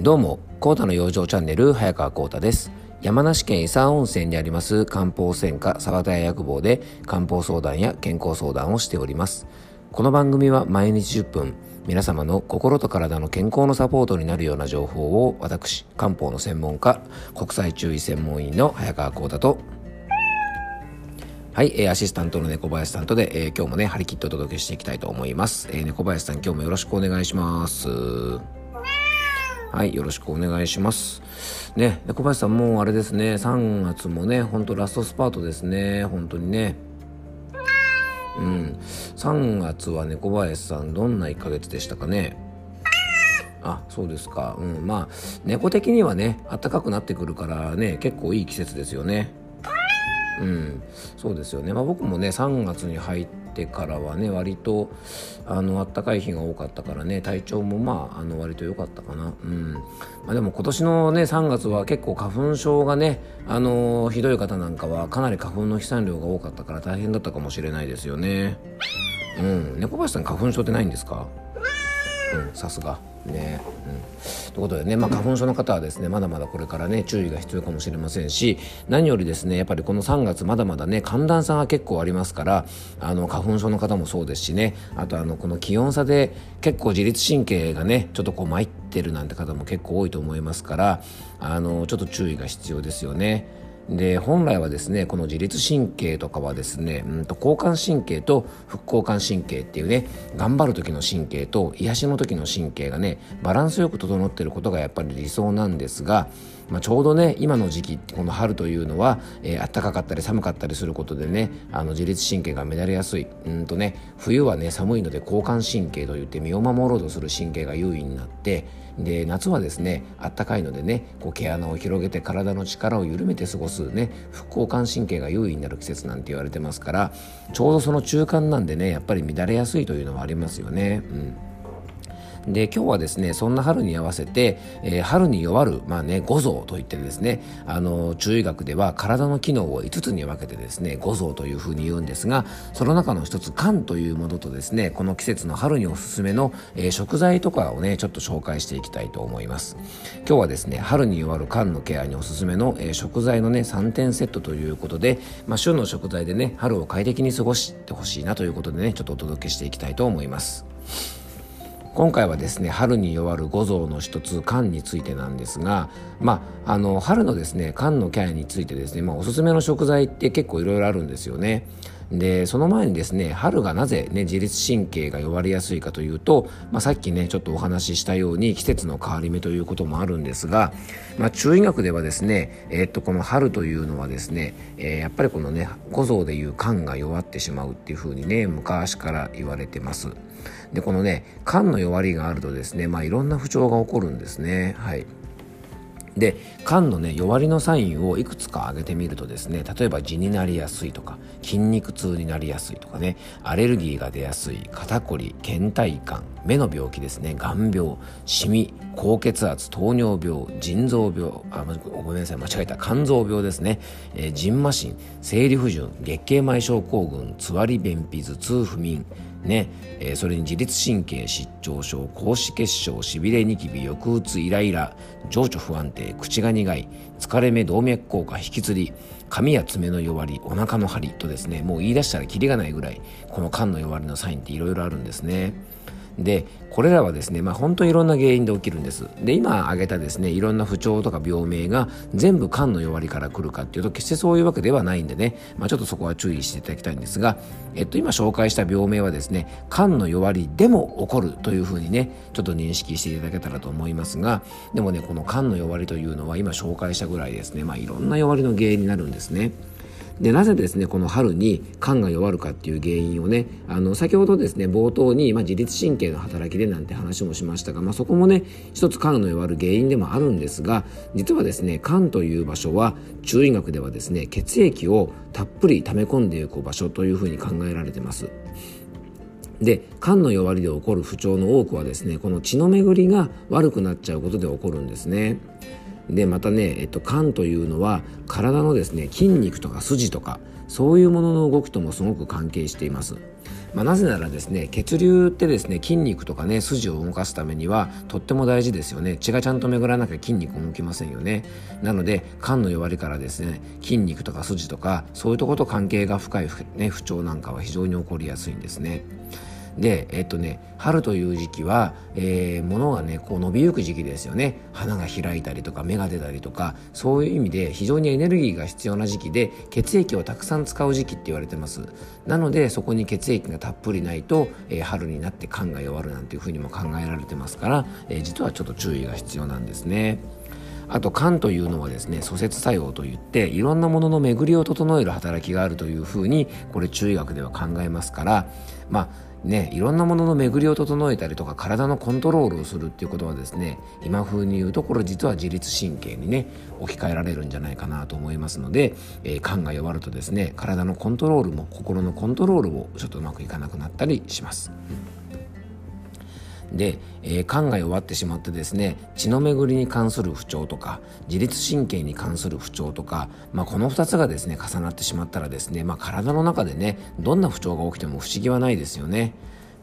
どうも、コータの養生チャンネル、早川コータです。山梨県伊佐温泉にあります漢方専科沢田屋薬房で漢方相談や健康相談をしております。この番組は毎日10分、皆様の心と体の健康のサポートになるような情報を私、漢方の専門家、国際中医専門医の早川コータとはい、えー、アシスタントの猫林さんとで、えー、今日もね、張り切ってお届けしていきたいと思います。えー、猫林さん、今日もよろしくお願いします。はい、よろしくお願いします。ね、小林さんもうあれですね、3月もね、ほんとラストスパートですね、本当にね。うん、3月は猫林さん、どんな1ヶ月でしたかね。あ、そうですか。うん、まあ、猫的にはね、暖かくなってくるからね、結構いい季節ですよね。うん、そうですよね、まあ、僕もね3月に入ってからはね割とあの暖かい日が多かったからね体調もまああの割と良かったかな、うん。まあ、でも今年のね3月は結構花粉症がねあのひどい方なんかはかなり花粉の飛散量が多かったから大変だったかもしれないですよね。うん。猫林さん花粉症ってないんですか？うんさすが。ね、うん、ということでね、まあ、花粉症の方はですねまだまだこれからね注意が必要かもしれませんし何よりですねやっぱりこの3月まだまだね寒暖差が結構ありますからあの花粉症の方もそうですしねあとあのこの気温差で結構自律神経がねちょっとこう参ってるなんて方も結構多いと思いますからあのちょっと注意が必要ですよね。で本来はですねこの自律神経とかはですね、うんと交感神経と副交感神経っていうね頑張る時の神経と癒しの時の神経がねバランスよく整ってることがやっぱり理想なんですが、まあ、ちょうどね今の時期この春というのは、えー、暖かかったり寒かったりすることでねあの自律神経が乱れやすい。うんとね冬はね寒いので交感神経といって身を守ろうとする神経が優位になってで夏はですねあったかいのでねこう毛穴を広げて体の力を緩めて過ごすね副交感神経が優位になる季節なんて言われてますからちょうどその中間なんでねやっぱり乱れやすいというのはありますよね。うんで今日はですねそんな春に合わせて、えー、春に弱る、まあね、五臓といってですねあの中医学では体の機能を5つに分けてですね五臓というふうに言うんですがその中の一つ肝というものとですねこの季節の春におすすめの、えー、食材とかをねちょっと紹介していきたいと思います。今日はですね春に弱る肝のケアにおすすめの、えー、食材のね3点セットということで、まあ、旬の食材でね春を快適に過ごしてほしいなということでねちょっとお届けしていきたいと思います。今回はですね春に弱る五臓の一つ肝についてなんですがまああの春のですね肝のケアについてですね、まあ、おすすめの食材って結構いろいろあるんですよね。でその前にですね春がなぜ、ね、自律神経が弱りやすいかというと、まあ、さっきねちょっとお話ししたように季節の変わり目ということもあるんですが、まあ、中医学ではですね、えー、っとこの春というのはですね、えー、やっぱりこのね五臓でいう肝が弱ってしまうっていうふうにね昔から言われてます。でこのね肝の弱りがあるとですねまあいろんな不調が起こるんですねはいで肝のね弱りのサインをいくつか挙げてみるとですね例えば痔になりやすいとか筋肉痛になりやすいとかねアレルギーが出やすい肩こり倦怠感目の病気ですね眼病シミ高血圧糖尿病腎臓病あごめんなさい間違えた肝臓病ですね、えー、腎麻疹生理不順月経前症候群つわり便秘頭痛不眠ね、えー、それに自律神経失調症高脂血症しびれニキビ抑うつイライラ情緒不安定口が苦い疲れ目動脈硬化引きつり髪や爪の弱りお腹の張りとですねもう言い出したらキリがないぐらいこの肝の弱りのサインっていろいろあるんですね。でこれらはですね、まあ、本当いろんな原因で起きるんですで今挙げたですねいろんな不調とか病名が全部肝の弱りから来るかっていうと決してそういうわけではないんでね、まあ、ちょっとそこは注意していただきたいんですが、えっと、今紹介した病名はですね肝の弱りでも起こるというふうにねちょっと認識していただけたらと思いますがでもねこの肝の弱りというのは今紹介したぐらいですね、まあ、いろんな弱りの原因になるんですね。でなぜですねこの春に肝が弱るかっていう原因をねあの先ほどですね冒頭に、まあ、自律神経の働きでなんて話もしましたが、まあ、そこもね一つ肝の弱る原因でもあるんですが実はですね肝という場所は中医学ではですね血液をたっぷり溜め込んでいく場所というふうに考えられてます。で肝の弱りで起こる不調の多くはですねこの血の巡りが悪くなっちゃうことで起こるんですね。でまたね、えっと、肝というのは体のですね筋肉とか筋とかそういうものの動きともすごく関係しています。まあ、なぜならですね血流ってですね筋肉とかね筋を動かすためにはとっても大事ですよね。血がちゃんと巡らなきゃ筋肉動きませんよね。なので肝の弱りからですね筋肉とか筋とかそういうとこと関係が深い、ね、不調なんかは非常に起こりやすいんですね。でえっとね春という時期は、えー、物がねこう伸びゆく時期ですよね花が開いたりとか芽が出たりとかそういう意味で非常にエネルギーが必要な時期で血液をたくさん使う時期って言われてますなのでそこに血液がたっぷりないと、えー、春になって肝が弱るなんていうふうにも考えられてますから、えー、実はちょっと注意が必要なんですね。あと肝というのはですね疎節作用といっていろんなものの巡りを整える働きがあるというふうにこれ中医学では考えますからまあね、いろんなものの巡りを整えたりとか体のコントロールをするっていうことはですね今風に言うところ実は自律神経にね置き換えられるんじゃないかなと思いますので、えー、肝が弱るとですね体のコントロールも心のコントロールもちょっとうまくいかなくなったりします。で、えー、肝が弱ってしまってですね血の巡りに関する不調とか自律神経に関する不調とか、まあ、この2つがですね重なってしまったらですね、まあ、体の中でねどんな不調が起きても不思議はないですよね。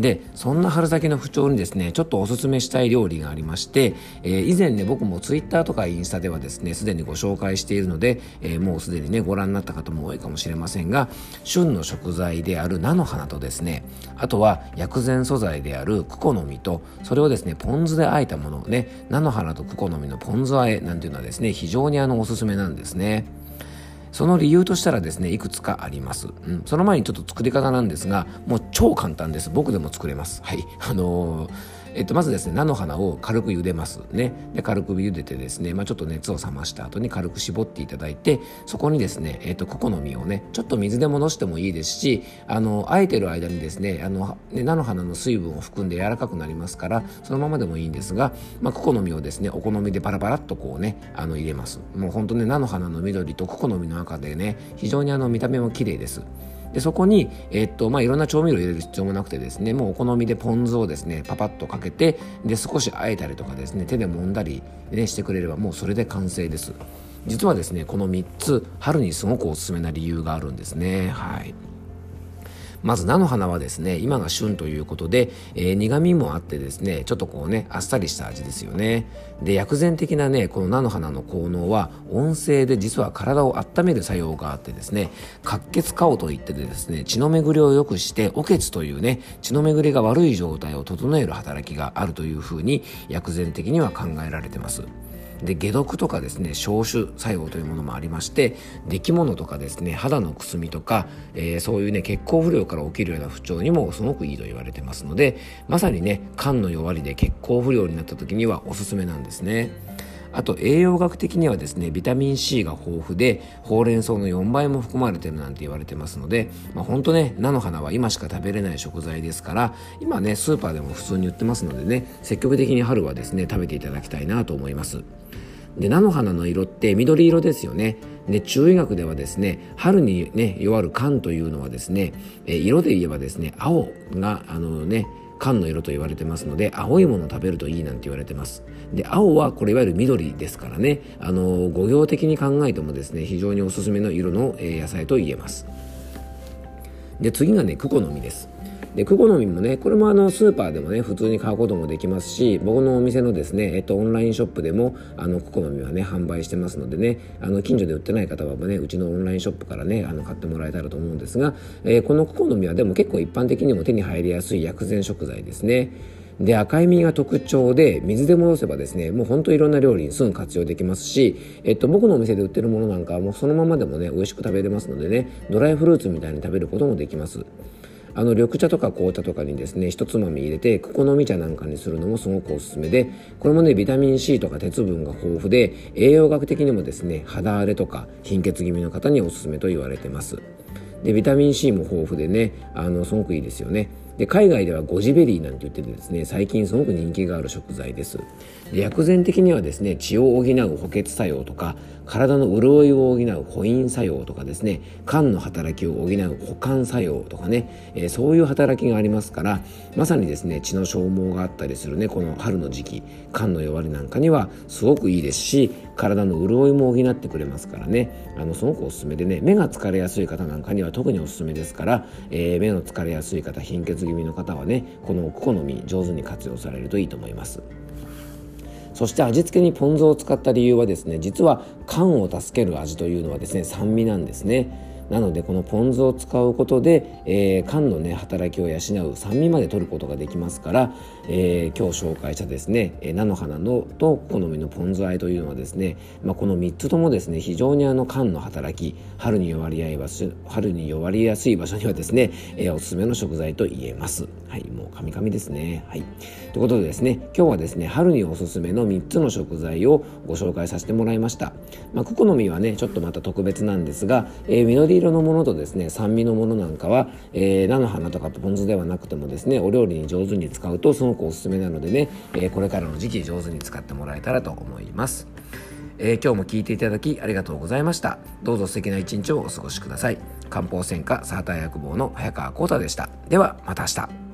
でそんな春先の不調にですねちょっとおすすめしたい料理がありまして、えー、以前ね僕もツイッターとかインスタではですねすでにご紹介しているので、えー、もうすでにねご覧になった方も多いかもしれませんが旬の食材である菜の花とですねあとは薬膳素材であるクコの実とそれをですねポン酢で和えたものね菜の花とクコの実のポン酢和えなんていうのはですね非常にあのおすすめなんですね。その理由としたらですねいくつかあります、うん、その前にちょっと作り方なんですがもう超簡単です。僕でも作れます。はい。あのーえっと、まずですね菜の花を軽く茹でますね。で軽く茹でてですね、まあ、ちょっと熱を冷ました後に軽く絞っていただいてそこにですね、えっと、ココの実をねちょっと水で戻してもいいですしあのあえてる間にですねあのね菜の花の水分を含んで柔らかくなりますからそのままでもいいんですが、まあ、ココの実をですねお好みでパラパラっとこうねあの入れます。もうほんとね菜の花の緑とココの実の赤でね非常にあの見た目も綺麗です。でそこに、え、っとまあ、いろんな調味料を入れる必要もなくてですねもうお好みでポン酢をですねパパッとかけてで少しあえたりとかですね手で揉んだり、ね、してくれればもうそれで完成です。実はですねこの3つ春にすごくおすすめな理由があるんですね。はい。まず菜の花はですね今が旬ということで、えー、苦味もあってですねちょっとこうねあっさりした味ですよね。で薬膳的なねこの菜の花の効能は温性で実は体を温める作用があってですね滑血化といってですね血の巡りを良くしてお血というね血の巡りが悪い状態を整える働きがあるというふうに薬膳的には考えられてます。で解毒とかですね消臭作用というものもありまして出来物とかですね肌のくすみとか、えー、そういうね血行不良から起きるような不調にもすごくいいと言われてますのでまさにね肝の弱りで血行不良になった時にはおすすめなんですね。あと栄養学的にはですねビタミン C が豊富でほうれん草の4倍も含まれてるなんて言われてますので、まあ、ほんとね菜の花は今しか食べれない食材ですから今ねスーパーでも普通に売ってますのでね積極的に春はですね食べていただきたいなと思います。で菜の花の色って緑色ですよね。で中医学ではですね春にね弱る肝というのはですね色で言えばですね青があのね缶の色と言われてますので青いものを食べるといいなんて言われてます。で青はこれいわゆる緑ですからね。あの語行的に考えてもですね非常におすすめの色の、え野菜と言えます。で次がねクコの実です。でクコの実もねこれもあのスーパーでもね普通に買うこともできますし僕のお店のですね、えっと、オンラインショップでもあのクコの実はね販売してますのでねあの近所で売ってない方はねうちのオンラインショップからねあの買ってもらえたらと思うんですが、えー、このクコの実はでも結構一般的にも手に入りやすい薬膳食材ですね。で赤い実が特徴で水で戻せばですねもうほんといろんな料理にすぐ活用できますし、えっと、僕のお店で売ってるものなんかはもうそのままでもね美味しく食べれますのでねドライフルーツみたいに食べることもできます。あの緑茶とか紅茶とかにですね一つまみ入れてクコの実茶なんかにするのもすごくおすすめでこれもねビタミン C とか鉄分が豊富で栄養学的にもですね肌荒れとか貧血気味の方におすすめと言われてます。でビタミン C も豊富でねあのすごくいいですよね。で海外ではゴジベリーなんて言っててですね最近すごく人気がある食材です。で薬膳的にはですね血を補う補欠作用とか体の潤いを補う補陰作用とかですね肝の働きを補う補肝作用とかね、えー、そういう働きがありますからまさにですね血の消耗があったりするねこの春の時期肝の弱りなんかにはすごくいいですし体の潤いも補ってくれますからねあのすごくおすすめでね目が疲れやすい方なんかには特におすすめですから、えー、目の疲れやすい方貧血気味の方はねこのお好み上手に活用されるといいと思います。そして味付けにポン酢を使った理由はですね実は缶を助ける味というのはですね酸味なんですね。なのでこのポン酢を使うことで、えー、肝のね働きを養う酸味まで取ることができますから、えー、今日紹介したですね菜の花のと好みのポン酢あえというのはですね、まあ、この3つともですね非常にあの肝の働き春に弱り合い場所春に弱りやすい場所にはですね、えー、おすすめの食材と言えます。はいもうカミカミですね。はい。ということでですね今日はですね春におすすめの3つの食材をご紹介させてもらいました、まあ、クコの実はねちょっとまた特別なんですが、えー、緑色のものとですね酸味のものなんかは、えー、菜の花とかポン酢ではなくてもですねお料理に上手に使うとすごくおすすめなのでね、えー、これからの時期上手に使ってもらえたらと思います。えー、今日も聞いていただきありがとうございました。どうぞ素敵な一日をお過ごしください。漢方専科サーター薬房の早川幸太でした。ではまた明日。